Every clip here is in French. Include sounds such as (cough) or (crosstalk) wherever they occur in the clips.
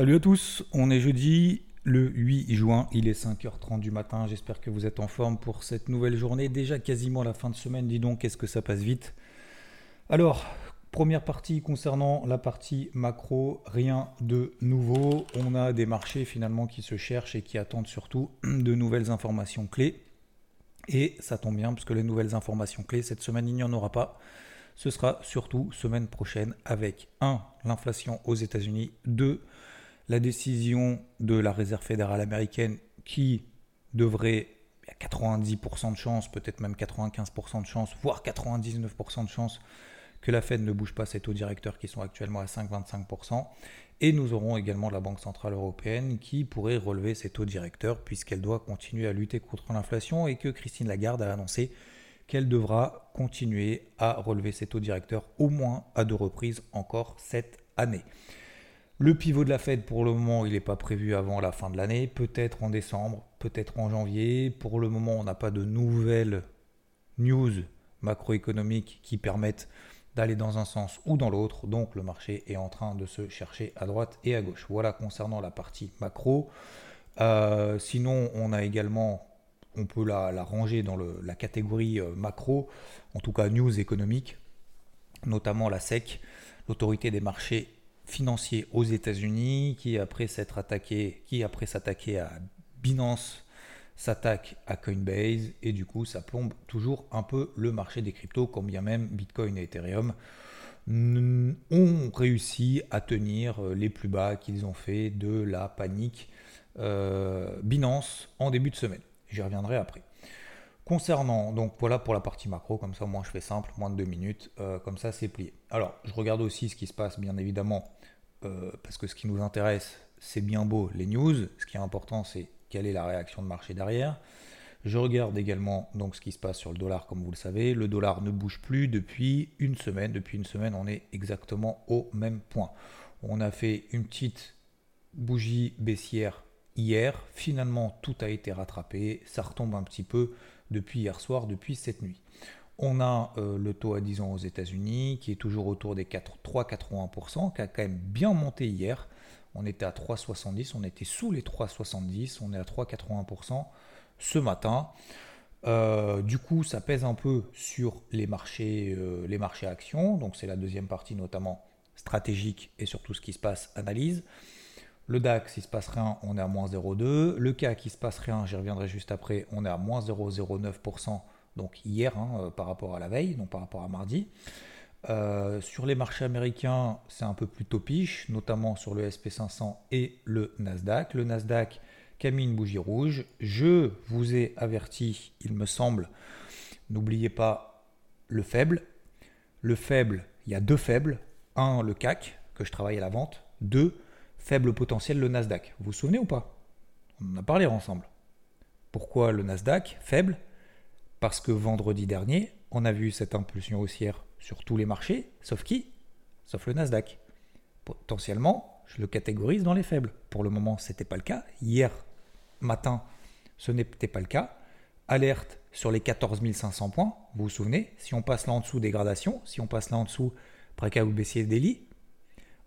Salut à tous, on est jeudi le 8 juin, il est 5h30 du matin, j'espère que vous êtes en forme pour cette nouvelle journée, déjà quasiment la fin de semaine, dis donc, qu'est-ce que ça passe vite? Alors, première partie concernant la partie macro, rien de nouveau, on a des marchés finalement qui se cherchent et qui attendent surtout (clears throat) de nouvelles informations clés. Et ça tombe bien, parce que les nouvelles informations clés, cette semaine, il n'y en aura pas. Ce sera surtout semaine prochaine avec 1. L'inflation aux États-Unis, 2 la décision de la Réserve fédérale américaine qui devrait, à 90% de chance, peut-être même 95% de chance, voire 99% de chance que la Fed ne bouge pas ses taux directeurs qui sont actuellement à 5,25%. Et nous aurons également la Banque Centrale Européenne qui pourrait relever ses taux directeurs puisqu'elle doit continuer à lutter contre l'inflation et que Christine Lagarde a annoncé qu'elle devra continuer à relever ses taux directeurs au moins à deux reprises encore cette année. Le pivot de la Fed, pour le moment, il n'est pas prévu avant la fin de l'année, peut-être en décembre, peut-être en janvier. Pour le moment, on n'a pas de nouvelles news macroéconomiques qui permettent d'aller dans un sens ou dans l'autre. Donc le marché est en train de se chercher à droite et à gauche. Voilà concernant la partie macro. Euh, sinon, on a également, on peut la, ranger dans la catégorie euh, macro, en tout cas news économique, notamment la SEC, l'autorité des marchés financier aux États-Unis qui après s'être attaqué, qui après s'attaquer à Binance s'attaque à Coinbase et du coup ça plombe toujours un peu le marché des cryptos quand bien même Bitcoin et Ethereum ont réussi à tenir les plus bas qu'ils ont fait de la panique euh, Binance en début de semaine. J'y reviendrai après. Concernant, donc voilà pour la partie macro, comme ça moi je fais simple, moins de deux minutes, euh, comme ça c'est plié. Alors je regarde aussi ce qui se passe bien évidemment, euh, parce que ce qui nous intéresse c'est bien beau les news, ce qui est important c'est quelle est la réaction de marché derrière. Je regarde également donc ce qui se passe sur le dollar comme vous le savez, le dollar ne bouge plus depuis une semaine, depuis une semaine on est exactement au même point. On a fait une petite bougie baissière hier, finalement tout a été rattrapé, ça retombe un petit peu depuis hier soir, depuis cette nuit. On a euh, le taux à 10 ans aux États-Unis qui est toujours autour des 3,81%, qui a quand même bien monté hier. On était à 3,70, on était sous les 3,70, on est à 3,81% ce matin. Euh, du coup, ça pèse un peu sur les marchés, euh, les marchés actions. Donc, c'est la deuxième partie, notamment stratégique et surtout ce qui se passe, analyse. Le DAX, il se passe rien, on est à moins 0,2. Le CAC, il se passe rien, j'y reviendrai juste après, on est à moins 0,09%, donc hier hein, euh, par rapport à la veille, donc par rapport à mardi. Euh, sur les marchés américains, c'est un peu plus topiche, notamment sur le SP500 et le Nasdaq. Le Nasdaq qui une bougie rouge. Je vous ai averti, il me semble, n'oubliez pas le faible. Le faible, il y a deux faibles. Un, le CAC, que je travaille à la vente. Deux, faible potentiel le Nasdaq. Vous vous souvenez ou pas? On en a parlé ensemble. Pourquoi le Nasdaq faible? Parce que vendredi dernier, on a vu cette impulsion haussière sur tous les marchés, sauf qui? Sauf le Nasdaq. Potentiellement, je le catégorise dans les faibles. Pour le moment, ce n'était pas le cas. Hier matin, ce n'était pas le cas. Alerte sur les 14 500 points. Vous vous souvenez? Si on passe là en dessous, dégradation. Si on passe là en dessous, préca ou baissier délit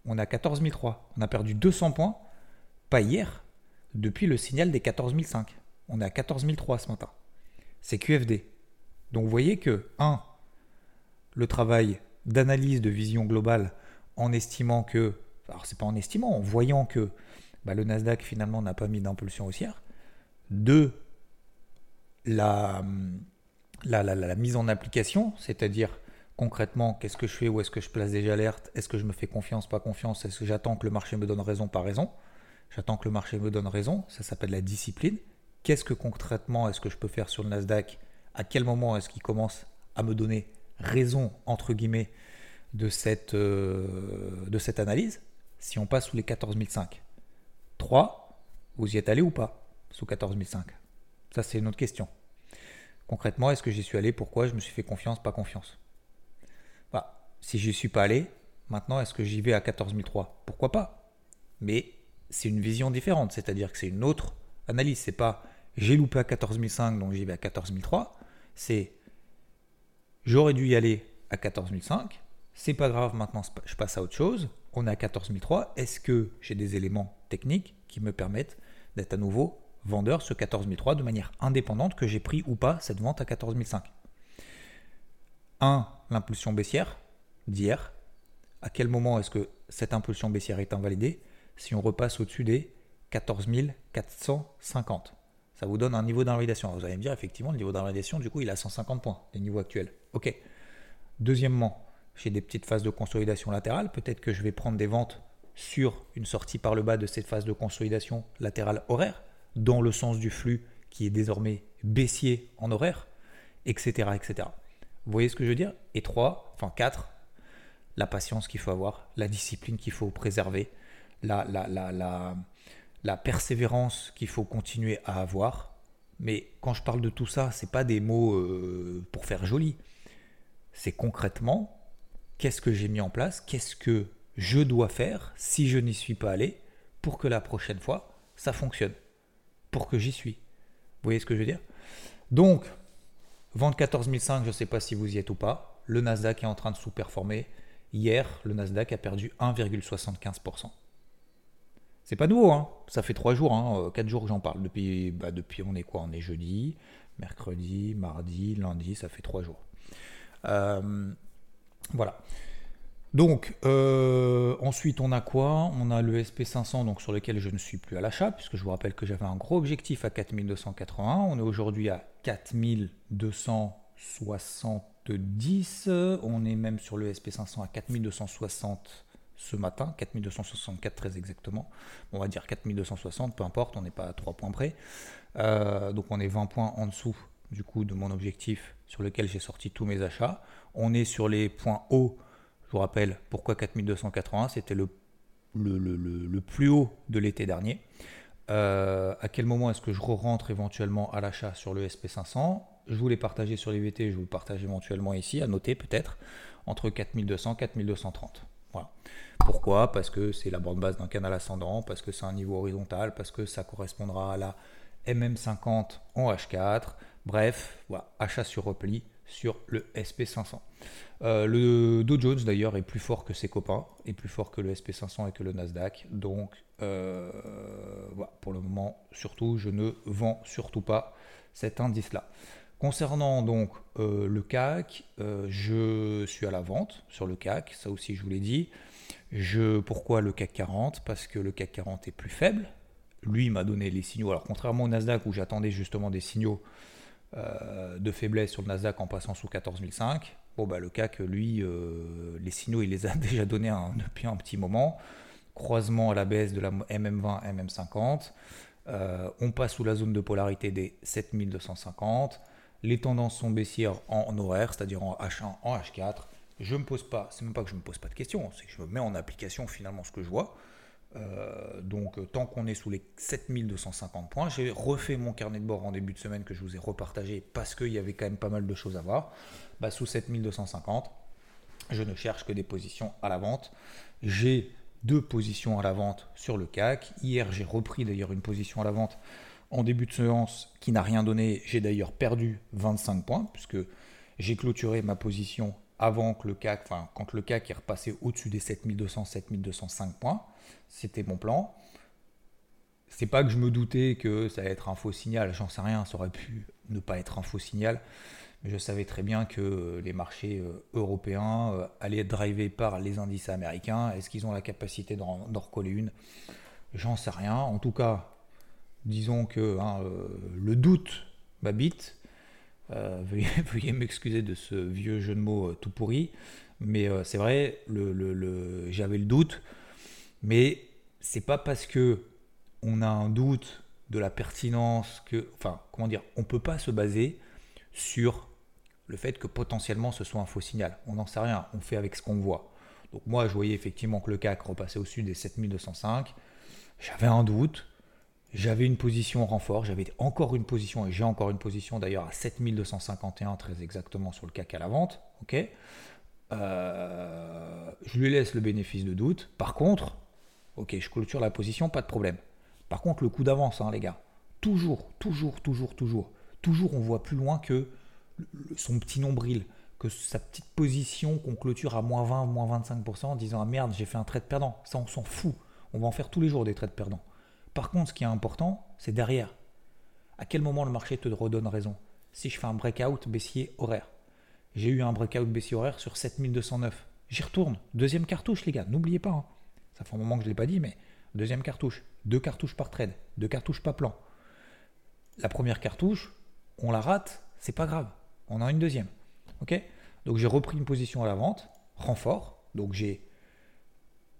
on a 14 003. On a perdu 200 points, pas hier, depuis le signal des 14 005. On est à 14 003 ce matin. C'est QFD. Donc vous voyez que, 1, le travail d'analyse de vision globale en estimant que, alors c'est pas en estimant, en voyant que bah, le Nasdaq finalement n'a pas mis d'impulsion haussière. 2, la, mise en application, c'est-à-dire concrètement, qu'est-ce que je fais Où est-ce que je place des alertes Est-ce que je me fais confiance, pas confiance Est-ce que j'attends que le marché me donne raison, pas raison J'attends que le marché me donne raison. Ça s'appelle la discipline. Qu'est-ce que concrètement est-ce que je peux faire sur le Nasdaq? À quel moment est-ce qu'il commence à me donner raison, entre guillemets, de cette, euh, analyse? Si on passe sous les 14 500. 3, vous y êtes allé ou pas Sous 14 500 Ça, c'est une autre question. Concrètement, est-ce que j'y suis allé? Pourquoi? Je me suis fait confiance, pas confiance. Si je n'y suis pas allé, maintenant, est-ce que j'y vais à 14 Pourquoi pas? Mais c'est une vision différente, c'est-à-dire que c'est une autre analyse. C'est pas j'ai loupé à 14 donc j'y vais à 14 C'est j'aurais dû y aller à 14 C'est pas grave, maintenant je passe à autre chose. on est à 14 003. Est-ce que j'ai des éléments techniques qui me permettent d'être à nouveau vendeur ce 14 003 de manière indépendante que j'ai pris ou pas cette vente à 14 005 1. L'impulsion baissière d'hier. À quel moment est-ce que cette impulsion baissière est invalidée? Si on repasse au-dessus des 14 450. Ça vous donne un niveau d'invalidation. Vous allez me dire, effectivement, le niveau d'invalidation, du coup, il a 150 points, les niveaux actuels. OK. Deuxièmement, j'ai des petites phases de consolidation latérale. Peut-être que je vais prendre des ventes sur une sortie par le bas de cette phase de consolidation latérale horaire, dans le sens du flux qui est désormais baissier en horaire, etc. etc. Vous voyez ce que je veux dire? Et trois, enfin quatre, la patience qu'il faut avoir, la discipline qu'il faut préserver, la, la, la, la, la persévérance qu'il faut continuer à avoir. Mais quand je parle de tout ça, ce n'est pas des mots euh, pour faire joli. C'est concrètement qu'est-ce que j'ai mis en place, qu'est-ce que je dois faire si je n'y suis pas allé pour que la prochaine fois ça fonctionne, pour que j'y suis. Vous voyez ce que je veux dire? Donc, vente 14005, je ne sais pas si vous y êtes ou pas. Le Nasdaq est en train de sous-performer. Hier, le Nasdaq a perdu 1,75%. C'est pas nouveau, hein. ça fait trois jours, hein, euh, quatre jours que j'en parle. Depuis, bah, depuis, on est quoi? On est jeudi, mercredi, mardi, lundi, ça fait trois jours. Euh, voilà. Donc, euh, ensuite, on a quoi? On a le SP500 donc, sur lequel je ne suis plus à l'achat, puisque je vous rappelle que j'avais un gros objectif à 4280. On est aujourd'hui à 4270. On est même sur le SP500 à 4260 ce matin, 4264 très exactement. On va dire 4260, peu importe, on n'est pas à 3 points près. Euh, donc on est 20 points en dessous du coup de mon objectif sur lequel j'ai sorti tous mes achats. On est sur les points hauts. Je vous rappelle pourquoi 4280, c'était le, le, plus haut de l'été dernier. Euh, à quel moment est-ce que je rentre éventuellement à l'achat sur le SP500 Je vous l'ai partagé sur les VT, je vous le partage éventuellement ici, à noter peut-être, entre 4200 et 4230. Pourquoi? Parce que c'est la bande basse d'un canal ascendant, parce que c'est un niveau horizontal, parce que ça correspondra à la MM50 en H4. Bref, voilà, achat sur repli sur le SP500. Euh, le Dow Jones d'ailleurs est plus fort que ses copains, est plus fort que le SP500 et que le Nasdaq. Donc euh, voilà, pour le moment, surtout, je ne vends surtout pas cet indice-là. Concernant donc euh, le CAC, je suis à la vente sur le CAC, ça aussi je vous l'ai dit. Je, pourquoi le CAC 40 Parce que le CAC 40 est plus faible. Lui m'a donné les signaux. Alors contrairement au Nasdaq où j'attendais justement des signaux euh, de faiblesse sur le Nasdaq en passant sous 14005, bon bah le CAC lui, euh, les signaux il les a (laughs) déjà donnés depuis un petit moment. Croisement à la baisse de la MM20, MM50. Euh, on passe sous la zone de polarité des 7250. Les tendances sont baissières en horaire, c'est-à-dire en H1, en H4 je me pose pas, c'est même pas que je me pose pas de questions, c'est que je mets en application finalement ce que je vois. Euh, donc euh, tant qu'on est sous les 7250 points, j'ai refait mon carnet de bord en début de semaine que je vous ai repartagé parce qu'il y avait quand même pas mal de choses à voir. Bah, sous 7250, je ne cherche que des positions à la vente. J'ai deux positions à la vente sur le CAC. Hier, j'ai repris d'ailleurs une position à la vente en début de séance qui n'a rien donné. J'ai d'ailleurs perdu 25 points puisque j'ai clôturé ma position avant que le CAC, enfin quand le CAC est repassé au-dessus des 7200, 7205 points. C'était mon plan. C'est pas que je me doutais que ça allait être un faux signal, j'en sais rien, ça aurait pu ne pas être un faux signal, mais je savais très bien que les marchés euh, européens euh, allaient être drivés par les indices américains. Est-ce qu'ils ont la capacité d'en recoller une? J'en sais rien. En tout cas, disons que hein, euh, le doute m'habite euh, (laughs) veuillez, m'excuser de ce vieux jeu de mots euh, tout pourri, mais c'est vrai, j'avais le doute, mais c'est pas parce que on a un doute de la pertinence que, enfin, comment dire, on peut pas se baser sur le fait que potentiellement ce soit un faux signal. On n'en sait rien, on fait avec ce qu'on voit. Donc moi, je voyais effectivement que le CAC repassait au-dessus des 7205. J'avais un doute, j'avais une position renfort, j'avais encore une position, et j'ai encore une position d'ailleurs à 7251 très exactement sur le CAC à la vente. euh, je lui laisse le bénéfice de doute. Par contre, ok, je clôture la position, pas de problème. Par contre, le coup d'avance, hein, les gars, toujours, toujours, toujours, toujours, toujours, on voit plus loin que son petit nombril, que sa petite position qu'on clôture à moins 20, moins 25% en disant ah merde, j'ai fait un trade perdant. Ça, on s'en fout. On va en faire tous les jours des trades perdants. Par contre, ce qui est important, c'est derrière. À quel moment le marché te redonne raison? Si je fais un breakout baissier horaire. J'ai eu un breakout baissier horaire sur 7209. J'y retourne. Deuxième cartouche, les gars. N'oubliez pas. Hein. Ça fait un moment que je ne l'ai pas dit, mais deuxième cartouche. Deux cartouches par trade. Deux cartouches par plan. La première cartouche, on la rate, c'est pas grave. On en a une deuxième. Ok? Donc j'ai repris une position à la vente, renfort. Donc j'ai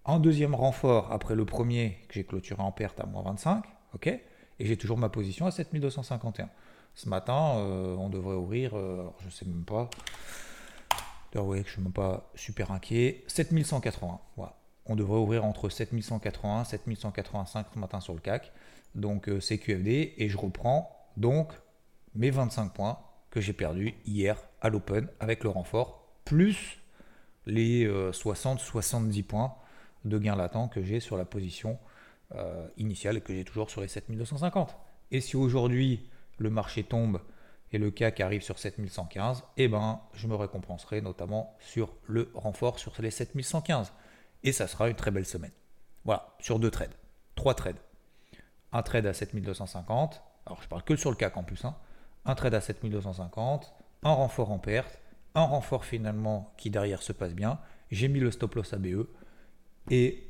un deuxième renfort après le premier que j'ai clôturé en perte à moins 25. Ok Et j'ai toujours ma position à 7251. Ce matin, euh, on devrait ouvrir, euh, je ne sais même pas. Vous voyez que je suis même pas super inquiet. 7180. Voilà. On devrait ouvrir entre 7180 et 7185 ce matin sur le CAC. Donc euh, c'est QFD et je reprends donc mes 25 points que j'ai perdus hier à l'Open avec le renfort, plus les 60-70 points de gain latent que j'ai sur la position initiale et que j'ai toujours sur les 7250. Et si aujourd'hui le marché tombe et le CAC arrive sur 7115, eh ben, je me récompenserai notamment sur le renfort sur les 7115. Et ça sera une très belle semaine. Voilà, sur deux trades. Trois trades. Un trade à 7250. Alors, je parle que sur le CAC en plus. Hein. Un trade à 7250. Un renfort en perte. Un renfort finalement qui derrière se passe bien. J'ai mis le stop loss ABE. Et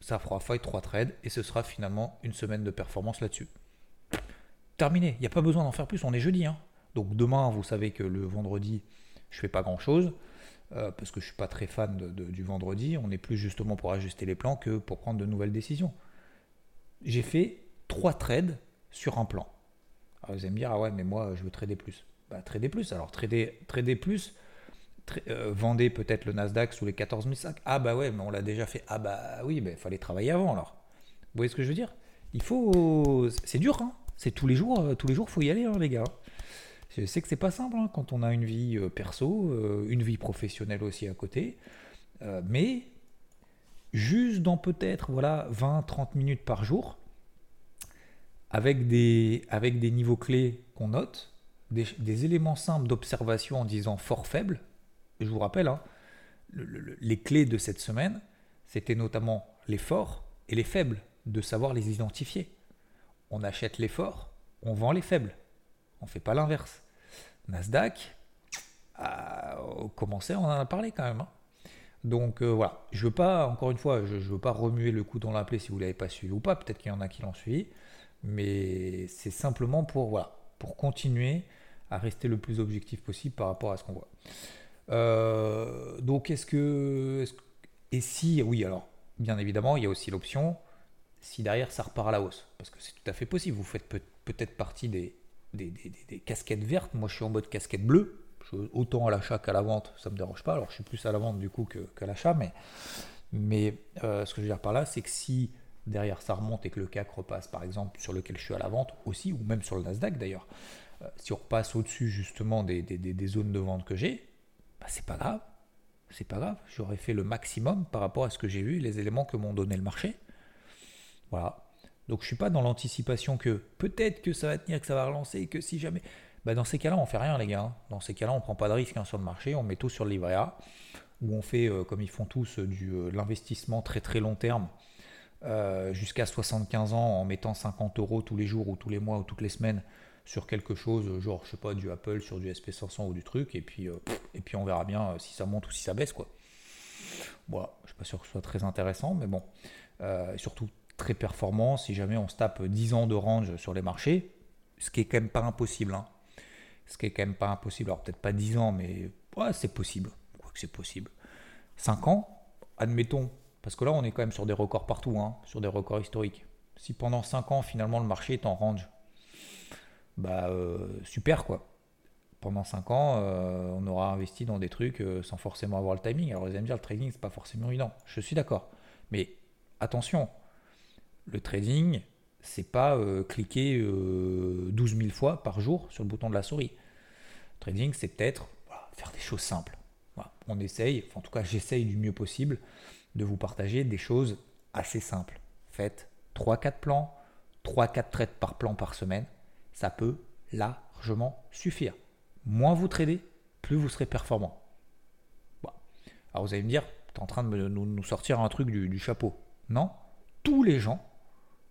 ça fera faille trois trades. Et ce sera finalement une semaine de performance là-dessus terminé. Il n'y a pas besoin d'en faire plus, on est jeudi. Hein. Donc demain, vous savez que le vendredi, je fais pas grand-chose, euh, parce que je suis pas très fan du vendredi. On est plus justement pour ajuster les plans que pour prendre de nouvelles décisions. J'ai fait trois trades sur un plan. Alors vous allez me dire, ah ouais, mais moi, je veux trader plus. Bah, trader plus. Alors trader, trader plus, euh, vendez peut-être le Nasdaq sous les 14 500. Ah bah ouais, mais on l'a déjà fait. Ah bah oui, il fallait travailler avant alors. Vous voyez ce que je veux dire? Il faut... C'est dur, hein c'est tous les jours, euh, tous les jours, faut y aller, hein, les gars. Je sais que c'est pas simple hein, quand on a une vie euh, perso, euh, une vie professionnelle aussi à côté, mais juste dans peut-être voilà 20-30 minutes par jour, avec des, avec des niveaux clés qu'on note, des, éléments simples d'observation en disant fort faible. Je vous rappelle, hein, les clés de cette semaine, c'était notamment les forts et les faibles, de savoir les identifier on achète les forts, on vend les faibles. On ne fait pas l'inverse. Nasdaq, a commencé, on en a parlé quand même. Hein. Donc euh, voilà, je veux pas, encore une fois, je ne veux pas remuer le coup dans la si vous ne l'avez pas suivi ou pas, peut-être qu'il y en a qui l'ont suivi, mais c'est simplement pour, voilà, pour continuer à rester le plus objectif possible par rapport à ce qu'on voit. Euh, donc est-ce que, Et si, oui, alors, bien évidemment, il y a aussi l'option si derrière ça repart à la hausse. Parce que c'est tout à fait possible. Vous faites peut-être partie des, casquettes vertes. Moi, je suis en mode casquette bleue. autant à l'achat qu'à la vente, ça ne me dérange pas. Alors, je suis plus à la vente du coup qu'à l'achat. Mais, mais euh, ce que je veux dire par là, c'est que si derrière ça remonte et que le CAC repasse, par exemple, sur lequel je suis à la vente aussi, ou même sur le Nasdaq d'ailleurs, euh, si on repasse au-dessus justement des, zones de vente que j'ai, bah, c'est pas grave. C'est pas grave. J'aurais fait le maximum par rapport à ce que j'ai vu, les éléments que m'ont donné le marché. Voilà. Donc je suis pas dans l'anticipation que peut-être que ça va tenir, que ça va relancer, que si jamais. Bah, dans ces cas-là, on fait rien, les gars. Hein. Dans ces cas-là, on prend pas de risque hein, sur le marché, on met tout sur le livret A, où on fait, euh, comme ils font tous, du euh, l'investissement très très long terme, euh, jusqu'à 75 ans, en mettant 50 euros tous les jours ou tous les mois ou toutes les semaines sur quelque chose, genre, je sais pas, du Apple, sur du SP500 ou du truc, et puis, puis on verra bien si ça monte ou si ça baisse, quoi. Voilà, je suis pas sûr que ce soit très intéressant, mais bon. surtout très performant si jamais on se tape 10 ans de range sur les marchés, ce qui est quand même pas impossible. Hein. Ce qui est quand même pas impossible. Alors peut-être pas 10 ans, mais ouais, c'est possible. Quoi que c'est possible. 5 ans, admettons, parce que là on est quand même sur des records partout, hein, sur des records historiques. Si pendant 5 ans finalement le marché est en range, bah euh, super quoi. Pendant 5 ans, euh, on aura investi dans des trucs euh, sans forcément avoir le timing. Alors vous allez me dire, le trading, c'est pas forcément évident. Je suis d'accord. Mais attention, le trading, c'est pas cliquer 12 euh, 000 fois par jour sur le bouton de la souris. Trading, c'est peut-être faire des choses simples. On essaye, en tout cas j'essaye du mieux possible de vous partager des choses assez simples. Faites 3-4 plans, 3-4 trades par plan par semaine. Ça peut largement suffire. Moins vous tradez, plus vous serez performant. Alors vous allez me dire, tu es en train de nous, sortir un truc du, chapeau. Non, tous les gens,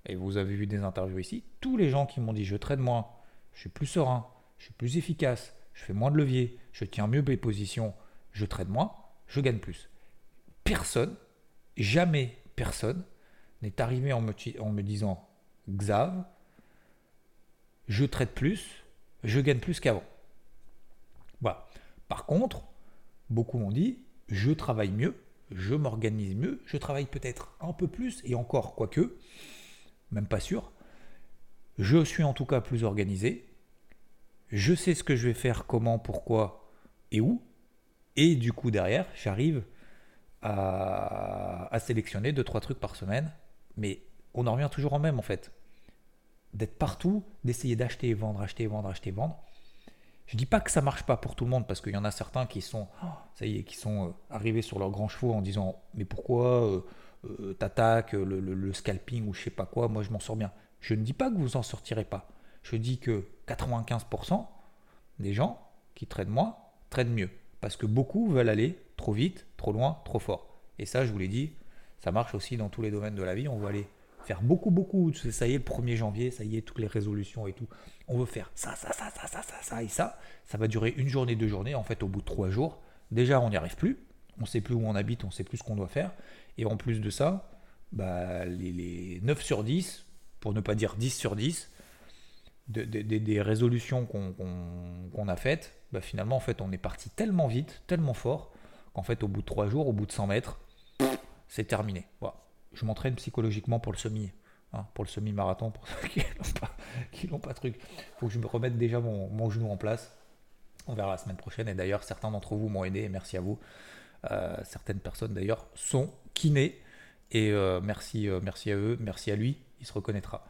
et vous avez vu des interviews ici, tous les gens qui m'ont dit je traîne moins, je suis plus serein, je suis plus efficace, je fais moins de levier, je tiens mieux mes positions, je traîne moins, je gagne plus. Personne, jamais personne, n'est arrivé en me, en me disant Xav, je traite plus, je gagne plus qu'avant. Voilà. Par contre, beaucoup m'ont dit, je travaille mieux, je m'organise mieux, je travaille peut-être un peu plus, et encore, quoique, même pas sûr, je suis en tout cas plus organisé, je sais ce que je vais faire, comment, pourquoi et où, et du coup derrière, j'arrive à, sélectionner 2-3 trucs par semaine, mais on en revient toujours en même en fait d'être partout, d'essayer d'acheter et vendre, acheter et vendre, acheter et vendre. Je dis pas que ça marche pas pour tout le monde parce qu'il y en a certains qui sont, oh, qui sont euh, arrivés sur leurs grands chevaux en disant mais pourquoi euh, euh, t'attaques le, scalping ou je sais pas quoi, moi je m'en sors bien. Je ne dis pas que vous en sortirez pas. Je dis que 95% des gens qui traînent moi traînent mieux parce que beaucoup veulent aller trop vite, trop loin, trop fort. Et ça, je vous l'ai dit, ça marche aussi dans tous les domaines de la vie. On veut aller faire beaucoup, beaucoup. Ça y est, le 1er janvier, ça y est, toutes les résolutions et tout. On veut faire ça, ça, ça, ça, ça, ça, ça et ça. Ça va durer une journée, deux journées. En fait, au bout de trois jours, déjà, on n'y arrive plus. On sait plus où on habite, on sait plus ce qu'on doit faire. Et en plus de ça, bah, les, 9 sur 10, pour ne pas dire 10 sur 10, des résolutions qu'on a faites, bah, finalement, en fait, on est parti tellement vite, tellement fort, qu'en fait, au bout de trois jours, au bout de 100 mètres, c'est terminé. Voilà je m'entraîne psychologiquement pour le semi. Hein, pour le semi-marathon, pour (laughs) ceux qui n'ont pas, pas truc. Il faut que je me remette déjà mon, genou en place. On verra la semaine prochaine. Et d'ailleurs, certains d'entre vous m'ont aidé, merci à vous. Euh, certaines personnes d'ailleurs sont kinés. Et euh, merci, euh, merci à eux, merci à lui, il se reconnaîtra.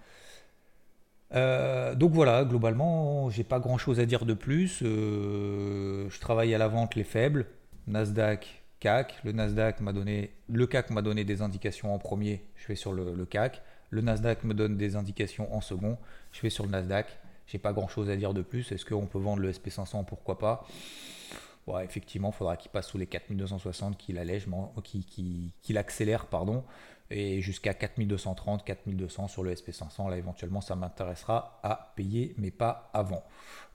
donc voilà, globalement, j'ai pas grand chose à dire de plus. je travaille à la vente les faibles. Nasdaq, CAC. Le Nasdaq m'a donné, le CAC m'a donné des indications en premier, je vais sur le, CAC. Le Nasdaq me donne des indications en second, je vais sur le Nasdaq. J'ai pas grand chose à dire de plus. Est-ce qu'on peut vendre le SP500 Pourquoi pas? Effectivement, il faudra qu'il passe sous les 4260, qu'il allège, qu'il accélère, pardon et jusqu'à 4230, 4200 sur le SP500. Là, éventuellement, ça m'intéressera à payer, mais pas avant.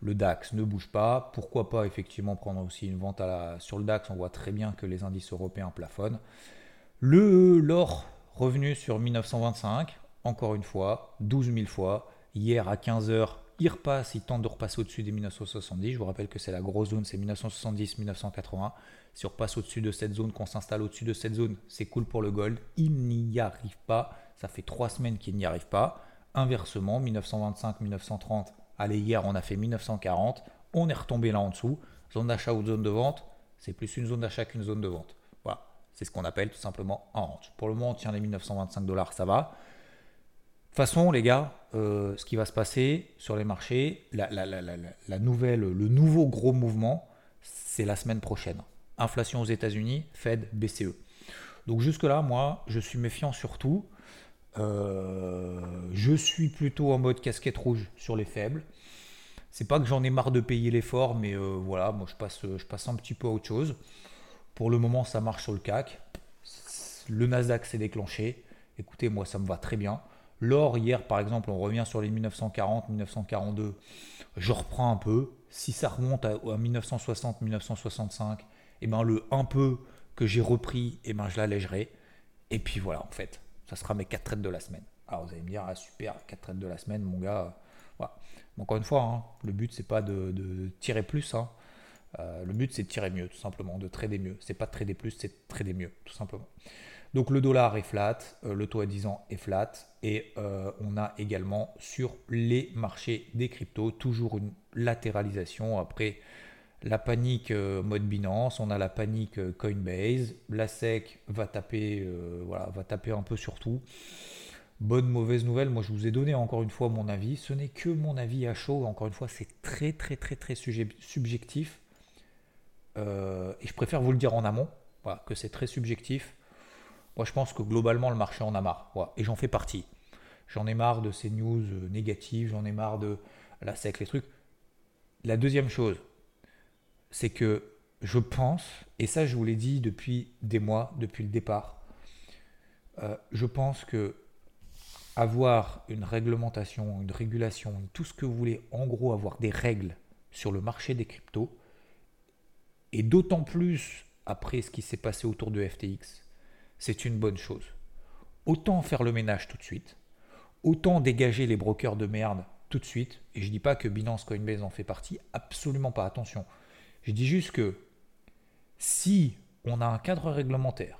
Le DAX ne bouge pas. Pourquoi pas effectivement prendre aussi une vente sur le DAX? On voit très bien que les indices européens plafonnent. Le l'or revenu sur 1925, encore une fois, 12 000 fois. Hier à 15h, il repasse, il tente de repasser au-dessus des 1970. Je vous rappelle que c'est la grosse zone, c'est 1970-1980. Si on repasse au-dessus de cette zone, qu'on s'installe au-dessus de cette zone, c'est cool pour le gold. Il n'y arrive pas. Ça fait trois semaines qu'il n'y arrive pas. Inversement, 1925-1930, allez, hier on a fait 1940. On est retombé là en dessous. Zone d'achat ou zone de vente, c'est plus une zone d'achat qu'une zone de vente. Voilà, c'est ce qu'on appelle tout simplement un range. Pour le moment, on tient les 1925 dollars, ça va. Toute façon, les gars, euh, ce qui va se passer sur les marchés, la, nouvelle, le nouveau gros mouvement, c'est la semaine prochaine. Inflation aux États-Unis, Fed, BCE. Donc jusque-là, moi, je suis méfiant surtout. Euh, je suis plutôt en mode casquette rouge sur les faibles. C'est pas que j'en ai marre de payer l'effort, mais euh, voilà, moi je passe, je passe un petit peu à autre chose. Pour le moment, ça marche sur le CAC. Le Nasdaq s'est déclenché. Écoutez, moi, ça me va très bien. L'or, hier, par exemple, on revient sur les 1940, 1942. Je reprends un peu. Si ça remonte à, 1960, 1965, et eh ben le un peu que j'ai repris, eh ben je l'allégerai. Et puis voilà, en fait, ça sera mes 4 trades de la semaine. Alors vous allez me dire, ah, super, 4 trades de la semaine, mon gars. Voilà. Encore une fois, hein, le but, c'est pas de, tirer plus. Hein. Euh, le but, c'est de tirer mieux, tout simplement, de trader mieux. C'est pas de trader plus, c'est de trader mieux, tout simplement. Donc le dollar est flat, euh, le taux à 10 ans est flat et euh, on a également sur les marchés des cryptos toujours une latéralisation après la panique euh, mode Binance, on a la panique Coinbase, la SEC va taper, un peu sur tout. Bonne, mauvaise nouvelle, moi je vous ai donné encore une fois mon avis, ce n'est que mon avis à chaud, encore une fois c'est très très très très subjectif. Et je préfère vous le dire en amont, voilà, que c'est très subjectif moi, je pense que globalement, le marché en a marre. Et j'en fais partie. J'en ai marre de ces news euh, négatives, j'en ai marre de la SEC, les trucs. La deuxième chose, c'est que je pense, et ça je vous l'ai dit depuis des mois, depuis le départ, euh, je pense que avoir une réglementation, une régulation, tout ce que vous voulez, en gros avoir des règles sur le marché des cryptos, et d'autant plus après ce qui s'est passé autour de FTX, c'est une bonne chose. Autant faire le ménage tout de suite, autant dégager les brokers de merde tout de suite, et je ne dis pas que Binance Coinbase en fait partie, absolument pas, attention. Je dis juste que si on a un cadre réglementaire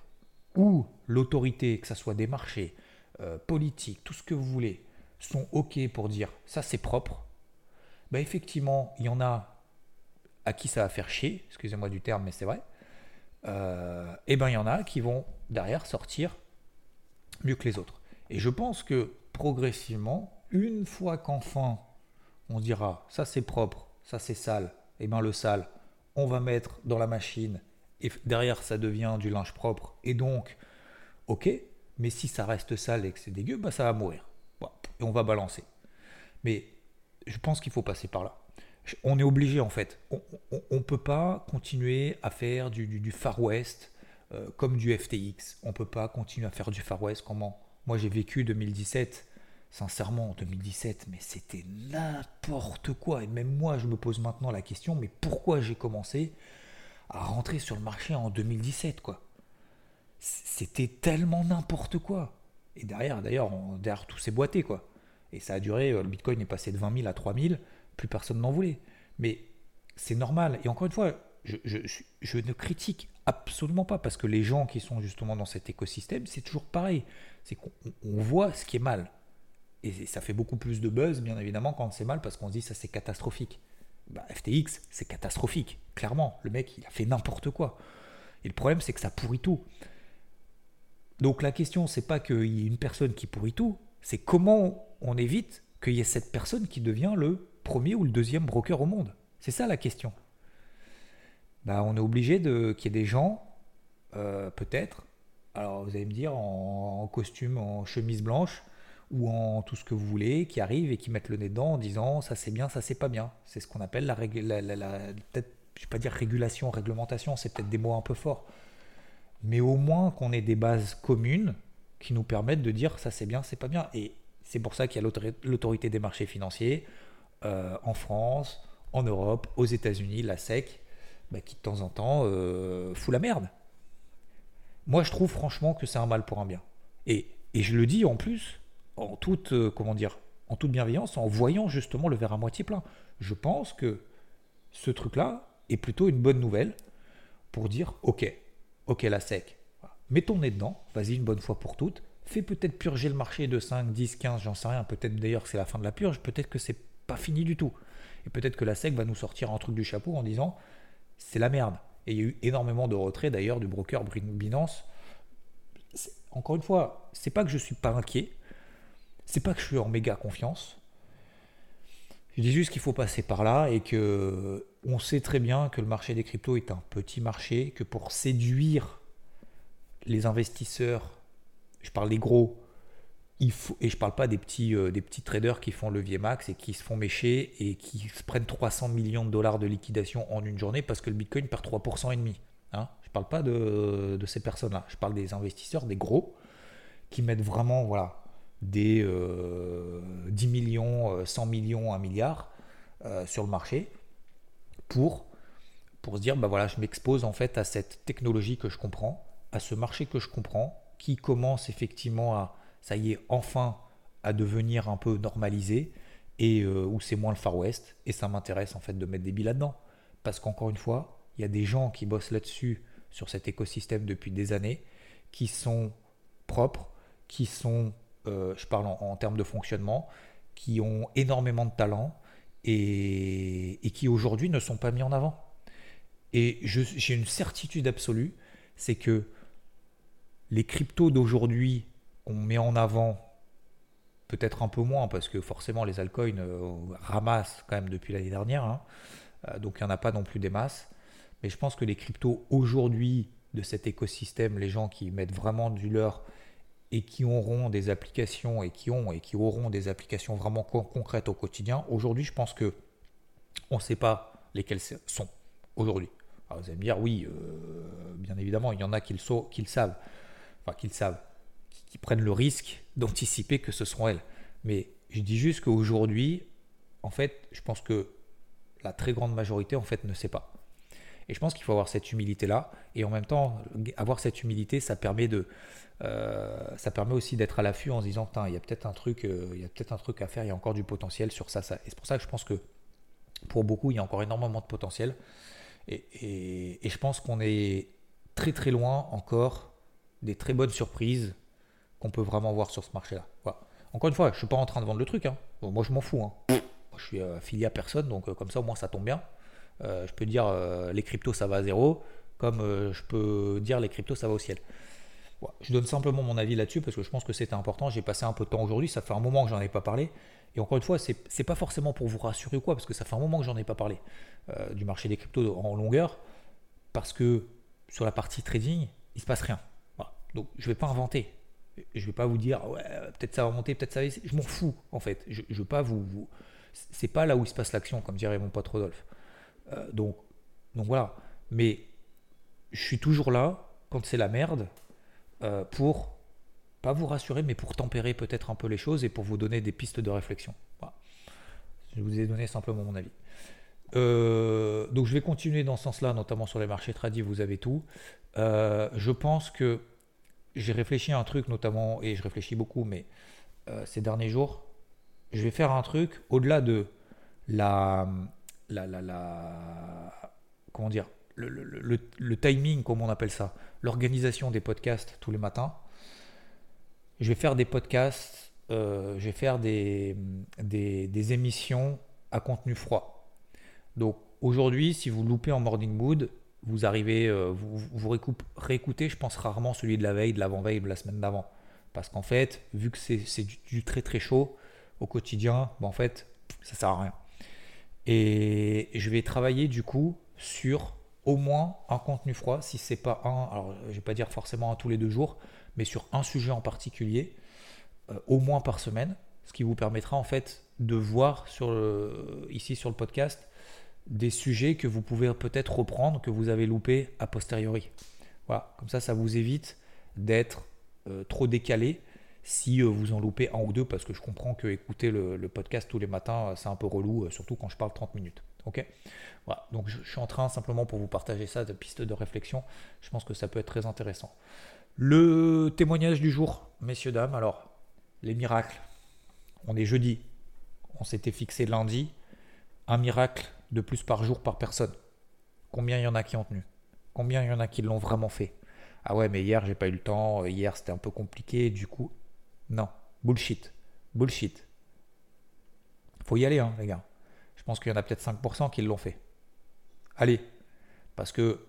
où l'autorité, que ce soit des marchés, euh, politiques, tout ce que vous voulez, sont OK pour dire ça c'est propre, bah effectivement, il y en a à qui ça va faire chier, excusez-moi du terme, mais c'est vrai. Euh, et ben il y en a qui vont derrière sortir mieux que les autres. Et je pense que progressivement, une fois qu'enfin on dira ça c'est propre, ça c'est sale, et ben le sale, on va mettre dans la machine et derrière ça devient du linge propre et donc ok mais si ça reste sale et que c'est dégueu bah ça va mourir. Et on va balancer. Mais je pense qu'il faut passer par là. On est obligé en fait. On ne peut pas continuer à faire du, Far West euh, comme du FTX on peut pas continuer à faire du Far West comment moi j'ai vécu 2017 sincèrement, en 2017, mais c'était n'importe quoi. Et même moi, je me pose maintenant la question, mais pourquoi j'ai commencé à rentrer sur le marché en 2017, quoi? C'était tellement n'importe quoi. Et derrière, d'ailleurs, derrière tout s'est boité, quoi. Et ça a duré, euh, le Bitcoin est passé de 20 000 à 3 000, plus personne n'en voulait. Mais c'est normal. Et encore une fois, je, ne critique absolument pas, parce que les gens qui sont justement dans cet écosystème, c'est toujours pareil. C'est qu'on voit ce qui est mal. Et ça fait beaucoup plus de buzz, bien évidemment, quand c'est mal, parce qu'on se dit ça c'est catastrophique. Bah, FTX, c'est catastrophique. Clairement, le mec, il a fait n'importe quoi. Et le problème, c'est que ça pourrit tout. Donc la question, c'est pas qu'il y ait une personne qui pourrit tout, c'est comment on évite qu'il y ait cette personne qui devient le premier ou le deuxième broker au monde. C'est ça la question. Bah, on est obligé de qu'il y ait des gens, euh, peut-être, alors vous allez me dire en, costume, en chemise blanche, ou en tout ce que vous voulez, qui arrivent et qui mettent le nez dedans en disant ça c'est bien, ça c'est pas bien. C'est ce qu'on appelle la, la, la, vais pas dire régulation, réglementation, c'est peut-être des mots un peu forts. Mais au moins qu'on ait des bases communes qui nous permettent de dire ça c'est bien, c'est pas bien. Et c'est pour ça qu'il y a l'autorité des marchés financiers euh, en France, en Europe, aux États-Unis, la SEC, bah, qui de temps en temps euh, fout la merde. Moi je trouve franchement que c'est un mal pour un bien. Et, je le dis en plus, en toute, euh, comment dire, en toute bienveillance, en voyant justement le verre à moitié plein. Je pense que ce truc-là est plutôt une bonne nouvelle pour dire ok, ok la sec, mets ton nez dedans, vas-y une bonne fois pour toutes, fais peut-être purger le marché de 5, 10, 15, j'en sais rien, peut-être d'ailleurs que c'est la fin de la purge, peut-être que c'est pas fini du tout. Et peut-être que la SEC va nous sortir un truc du chapeau en disant c'est la merde. Et il y a eu énormément de retraits d'ailleurs du broker Binance. Encore une fois, c'est pas que je suis pas inquiet, c'est pas que je suis en méga confiance. Je dis juste qu'il faut passer par là et que on sait très bien que le marché des cryptos est un petit marché, que pour séduire les investisseurs, je parle des gros, et je parle pas des petits, euh, des petits traders qui font levier max et qui se font mécher et qui se prennent 300 millions de dollars de liquidation en une journée parce que le Bitcoin perd 3% et demi. Hein je parle pas de, ces personnes-là. Je parle des investisseurs, des gros, qui mettent vraiment, voilà, des 10 euh, millions, 100 euh, millions, 1 milliard sur le marché pour, pour se dire, bah voilà, je m'expose en fait à cette technologie que je comprends, à ce marché que je comprends, qui commence effectivement à, ça y est, enfin à devenir un peu normalisé et où c'est moins le Far West. Et ça m'intéresse en fait de mettre des billes là-dedans. Parce qu'encore une fois, il y a des gens qui bossent là-dessus, sur cet écosystème depuis des années, qui sont propres, qui sont euh, je parle en, termes de fonctionnement, qui ont énormément de talent et, qui aujourd'hui ne sont pas mis en avant. Et j'ai une certitude absolue, c'est que les cryptos d'aujourd'hui qu'on met en avant, peut-être un peu moins, parce que forcément les altcoins euh, ramassent quand même depuis l'année dernière, hein. euh, donc il n'y en a pas non plus des masses. Mais je pense que les cryptos aujourd'hui de cet écosystème, les gens qui mettent vraiment du leur et qui auront des applications et qui ont et qui auront des applications vraiment concrètes au quotidien. Aujourd'hui, je pense que on ne sait pas lesquelles sont aujourd'hui. Vous allez me dire, oui, bien évidemment, il y en a qui le savent, enfin qui le savent, qui, prennent le risque d'anticiper que ce seront elles. Mais je dis juste qu'aujourd'hui, en fait, je pense que la très grande majorité, en fait, ne sait pas. Et je pense qu'il faut avoir cette humilité-là. Et en même temps, avoir cette humilité, ça permet, de, euh, ça permet aussi d'être à l'affût en se disant, il y a peut-être un, truc, euh, il peut-être un truc à faire, il y a encore du potentiel sur ça. ça. Et c'est pour ça que je pense que pour beaucoup, il y a encore énormément de potentiel. Et je pense qu'on est très très loin encore des très bonnes surprises qu'on peut vraiment voir sur ce marché-là. Encore une fois, je suis pas en train de vendre le truc. Hein. moi, je m'en fous. Hein. je suis euh, affilié à personne, donc euh, comme ça, au moins, ça tombe bien. Euh, je peux dire les cryptos, ça va à zéro, comme je peux dire les cryptos, ça va au ciel. Je donne simplement mon avis là-dessus parce que je pense que c'était important. J'ai passé un peu de temps aujourd'hui, ça fait un moment que j'en ai pas parlé. Et encore une fois, c'est pas forcément pour vous rassurer ou quoi, parce que ça fait un moment que j'en ai pas parlé du marché des cryptos en longueur, parce que sur la partie trading, il se passe rien. Donc je vais pas inventer je vais pas vous dire peut-être ça va monter peut-être ça va je m'en fous en fait. Je, je veux pas vous, vous... c'est pas là où il se passe l'action comme dirait mon pote Rodolphe. Euh, donc donc voilà. Mais je suis toujours là quand c'est la merde euh, pour pas vous rassurer mais pour tempérer peut-être un peu les choses et pour vous donner des pistes de réflexion. Je vous ai donné simplement mon avis. Euh, donc je vais continuer dans ce sens-là, notamment sur les marchés tradis, vous avez tout. je pense que j'ai réfléchi à un truc notamment, et je réfléchis beaucoup, mais euh, ces derniers jours, je vais faire un truc au-delà de la, la, la, comment dire, le, timing, comme on appelle ça, l'organisation des podcasts tous les matins. Je vais faire des podcasts, euh, je vais faire des, des, des, émissions à contenu froid. Donc aujourd'hui, si vous loupez en morning mood, vous arrivez, euh, vous, vous réécoutez, je pense rarement celui de la veille, de l'avant-veille, de la semaine d'avant. Parce qu'en fait, vu que c'est du, très très chaud au quotidien, ben en fait, ça sert à rien. Et je vais travailler du coup sur au moins un contenu froid, si c'est pas un, alors je vais pas dire forcément un tous les deux jours, mais sur un sujet en particulier, euh, au moins par semaine, ce qui vous permettra en fait de voir sur ici sur le podcast des sujets que vous pouvez peut-être reprendre, que vous avez loupé a posteriori. Voilà, comme ça, ça vous évite d'être euh, trop décalé si euh, vous en loupez un ou deux, parce que je comprends que écouter le, podcast tous les matins, euh, c'est un peu relou, surtout quand je parle 30 minutes. Ok? Voilà, donc je, suis en train simplement pour vous partager ça, de pistes de réflexion. Je pense que ça peut être très intéressant. Le témoignage du jour, messieurs, dames, alors, les miracles. On est jeudi, on s'était fixé lundi. Un miracle de plus par jour par personne. Combien il y en a qui ont tenu? Combien il y en a qui l'ont vraiment fait? Ah ouais, mais hier j'ai pas eu le temps, hier c'était un peu compliqué, du coup. Non, bullshit. Bullshit. Faut y aller, hein, les gars. Je pense qu'il y en a peut-être 5% qui l'ont fait. Allez, parce que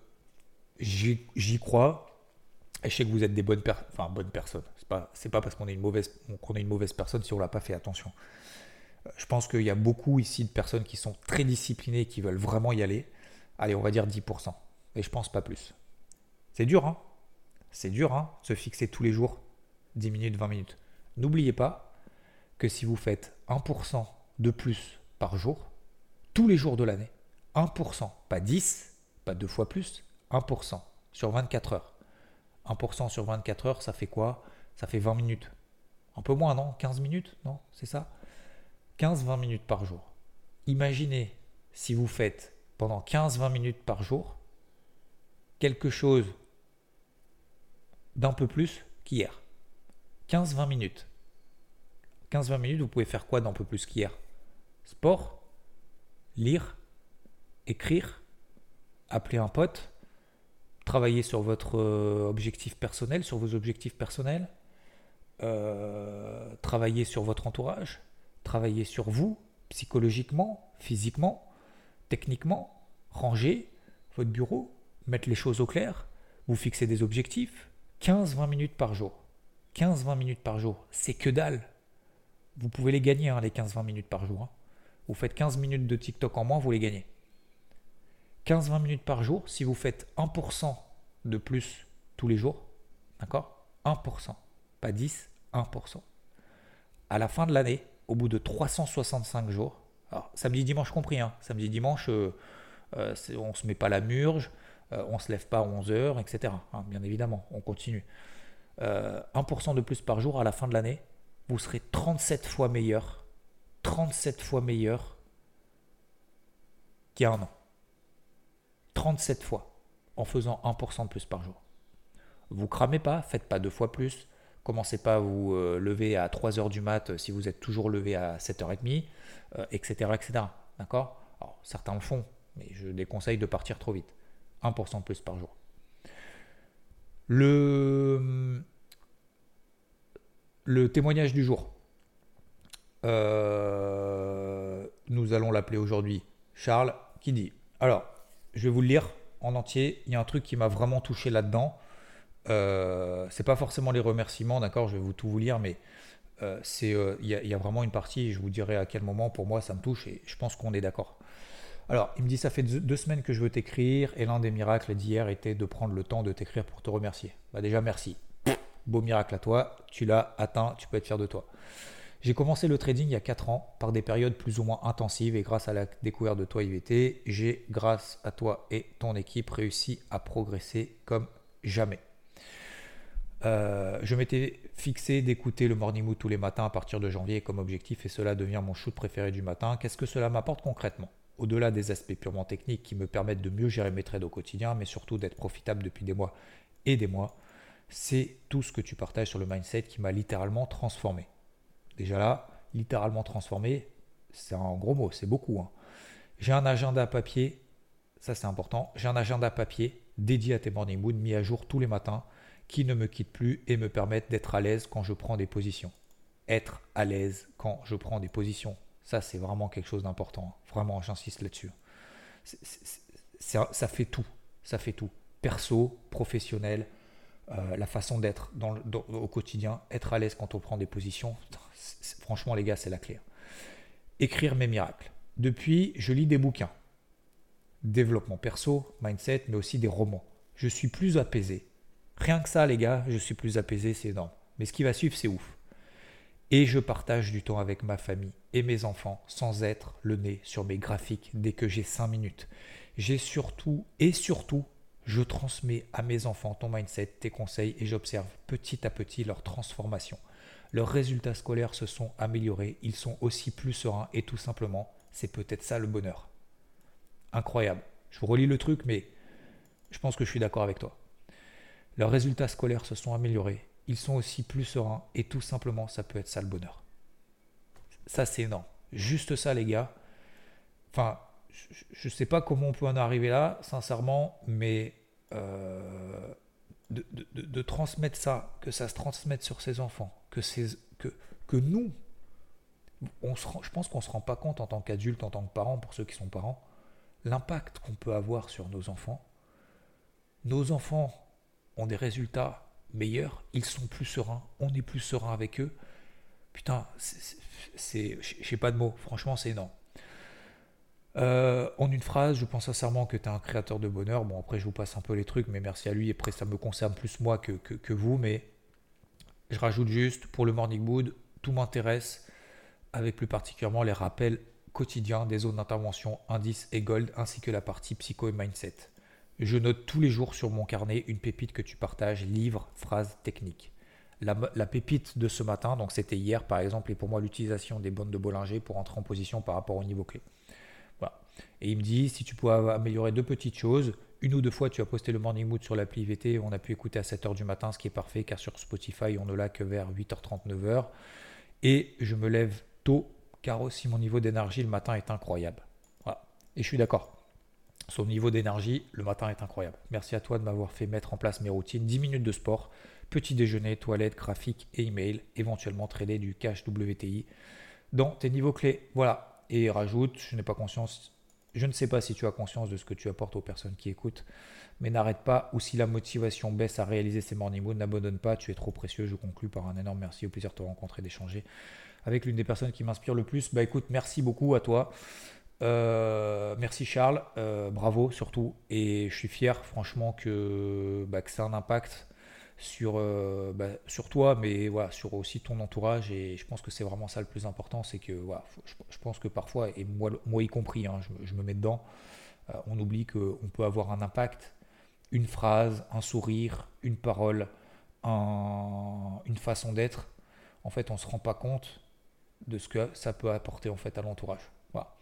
j'y crois. Et je sais que vous êtes des bonnes, enfin, bonnes personnes. C'est pas, pas parce qu'on est, une mauvaise, qu'on est une mauvaise personne si on l'a pas fait. Attention. Je pense qu'il y a beaucoup ici de personnes qui sont très disciplinées qui veulent vraiment y aller. Allez, on va dire 10%. Et je pense pas plus. C'est dur, hein C'est dur, hein Se fixer tous les jours 10 minutes, 20 minutes. N'oubliez pas que si vous faites 1% de plus par jour, tous les jours de l'année, 1%, pas 10, pas deux fois plus, 1% sur 24 heures. 1% sur 24 heures, ça fait quoi? Ça fait 20 minutes. Un peu moins, non? 15 minutes, non? C'est ça? 15-20 minutes par jour. Imaginez si vous faites pendant 15-20 minutes par jour quelque chose d'un peu plus qu'hier. 15-20 minutes. 15-20 minutes, vous pouvez faire quoi d'un peu plus qu'hier? Sport, lire, écrire, appeler un pote, travailler sur votre euh, objectif personnel, sur vos objectifs personnels, euh, travailler sur votre entourage, travailler sur vous, psychologiquement, physiquement, techniquement, ranger votre bureau, mettre les choses au clair, vous fixer des objectifs, 15-20 minutes par jour. 15-20 minutes par jour, c'est que dalle. Vous pouvez les gagner, hein, les 15-20 minutes par jour. Hein. Vous faites 15 minutes de TikTok en moins, vous les gagnez. 15-20 minutes par jour, si vous faites 1% de plus tous les jours, d'accord? 1%, pas 10, 1%. À la fin de l'année, au bout de 365 jours, samedi, dimanche compris, hein, samedi, dimanche, euh, euh, on ne se met pas la murge, euh, on ne se lève pas à 11 heures, etc. Hein, bien évidemment, on continue. 1% euh, de plus par jour à la fin de l'année, vous serez 37 fois meilleur, 37 fois meilleur qu'il y a un an. 37 fois en faisant 1% de plus par jour. Vous cramez pas, faites pas deux fois plus, commencez pas à vous euh, lever à 3h du mat si vous êtes toujours levé à 7h30, etc. etc. D'accord? Certains le font, mais je déconseille de partir trop vite. 1% de plus par jour. Le, le témoignage du jour. Euh, nous allons l'appeler aujourd'hui Charles qui dit Alors, je vais vous le lire en entier. Il y a un truc qui m'a vraiment touché là-dedans. Euh, c'est pas forcément les remerciements, d'accord Je vais vous tout vous lire, mais euh, c'est il y, y, a vraiment une partie. Je vous dirai à quel moment pour moi ça me touche et je pense qu'on est d'accord. Alors, il me dit, ça fait deux semaines que je veux t'écrire, et l'un des miracles d'hier était de prendre le temps de t'écrire pour te remercier. Bah déjà, merci. Beau miracle à toi, tu l'as atteint, tu peux être fier de toi. J'ai commencé le trading il y a 4 ans par des périodes plus ou moins intensives et grâce à la découverte de toi IVT, j'ai, grâce à toi et ton équipe, réussi à progresser comme jamais. Euh, je m'étais fixé d'écouter le Morning Mood tous les matins à partir de janvier comme objectif et cela devient mon shoot préféré du matin. Qu'est-ce que cela m'apporte concrètement? Au-delà des aspects purement techniques qui me permettent de mieux gérer mes trades au quotidien, mais surtout d'être profitable depuis des mois et des mois, c'est tout ce que tu partages sur le mindset qui m'a littéralement transformé. Déjà là, littéralement transformé, c'est un gros mot, c'est beaucoup. Hein. J'ai un agenda papier, ça c'est important, j'ai un agenda papier dédié à tes morning moods mis à jour tous les matins ne me quitte plus et me permettent d'être à l'aise quand je prends des positions. Être à l'aise quand je prends des positions. Ça, c'est vraiment quelque chose d'important. Vraiment, j'insiste là-dessus. Ça fait tout. Ça fait tout. Perso, professionnel, euh, la façon d'être au quotidien, être à l'aise quand on prend des positions. Franchement, les gars, c'est la clé. Écrire mes miracles. Depuis, je lis des bouquins. Développement perso, mindset, mais aussi des romans. Je suis plus apaisé. Rien que ça, les gars, je suis plus apaisé, c'est énorme. Mais ce qui va suivre, c'est ouf. Et je partage du temps avec ma famille et mes enfants sans être le nez sur mes graphiques dès que j'ai 5 minutes. J'ai surtout et surtout, je transmets à mes enfants ton mindset, tes conseils et j'observe petit à petit leur transformation. Leurs résultats scolaires se sont améliorés, ils sont aussi plus sereins et tout simplement, c'est peut-être ça le bonheur. Incroyable. Je vous relis le truc, mais je pense que je suis d'accord avec toi. Leurs résultats scolaires se sont améliorés ils sont aussi plus sereins et tout simplement ça peut être ça le bonheur. Ça c'est énorme. Juste ça les gars. Enfin, je ne sais pas comment on peut en arriver là, sincèrement, mais euh, de, transmettre ça, que ça se transmette sur ses enfants, que, nous, je pense qu'on ne se rend pas compte en tant qu'adulte, en tant que parent, pour ceux qui sont parents, l'impact qu'on peut avoir sur nos enfants. Nos enfants ont des résultats meilleurs, ils sont plus sereins, on est plus serein avec eux. Putain, c'est, j'ai pas de mots, franchement, c'est énorme. Euh, en une phrase, je pense sincèrement que tu es un créateur de bonheur. Bon, après, je vous passe un peu les trucs, mais merci à lui. Après, ça me concerne plus moi que, que, vous. Mais je rajoute juste, pour le Morning Mood, tout m'intéresse, avec plus particulièrement les rappels quotidiens des zones d'intervention, indice et gold, ainsi que la partie psycho et mindset. Je note tous les jours sur mon carnet une pépite que tu partages, livre, phrase, technique. La, pépite de ce matin, donc c'était hier par exemple, et pour moi l'utilisation des bandes de Bollinger pour entrer en position par rapport au niveau clé. Et il me dit, si tu pouvais améliorer deux petites choses, une ou deux fois tu as posté le morning mood sur l'appli VT, on a pu écouter à 7h du matin, ce qui est parfait, car sur Spotify on ne l'a que vers 8h30, 9h. Et je me lève tôt, car aussi mon niveau d'énergie le matin est incroyable. Et je suis d'accord. Son niveau d'énergie le matin est incroyable. Merci à toi de m'avoir fait mettre en place mes routines. 10 minutes de sport, petit déjeuner, toilette, graphique et email, éventuellement trader du cash WTI dans tes niveaux clés. Voilà. Et rajoute, je n'ai pas conscience, je ne sais pas si tu as conscience de ce que tu apportes aux personnes qui écoutent, mais n'arrête pas ou si la motivation baisse à réaliser ces morning moods, n'abandonne pas, tu es trop précieux. Je conclus par un énorme merci, au plaisir de te rencontrer, d'échanger avec l'une des personnes qui m'inspire le plus. Bah écoute, merci beaucoup à toi. Euh, merci Charles, euh, bravo surtout. Et je suis fier franchement que, bah, que ça a un impact sur, euh, bah, sur toi, mais voilà, sur aussi ton entourage. Et je pense que c'est vraiment ça le plus important. C'est que voilà, je, pense que parfois, et moi, moi y compris, hein, je, me mets dedans, on oublie qu'on peut avoir un impact une phrase, un sourire, une parole, une façon d'être, en fait, on ne se rend pas compte de ce que ça peut apporter en fait à l'entourage. Voilà.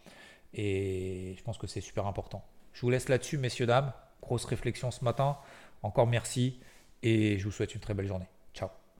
Et je pense que c'est super important. Je vous laisse là-dessus, messieurs, dames. Grosse réflexion ce matin. Encore merci et je vous souhaite une très belle journée.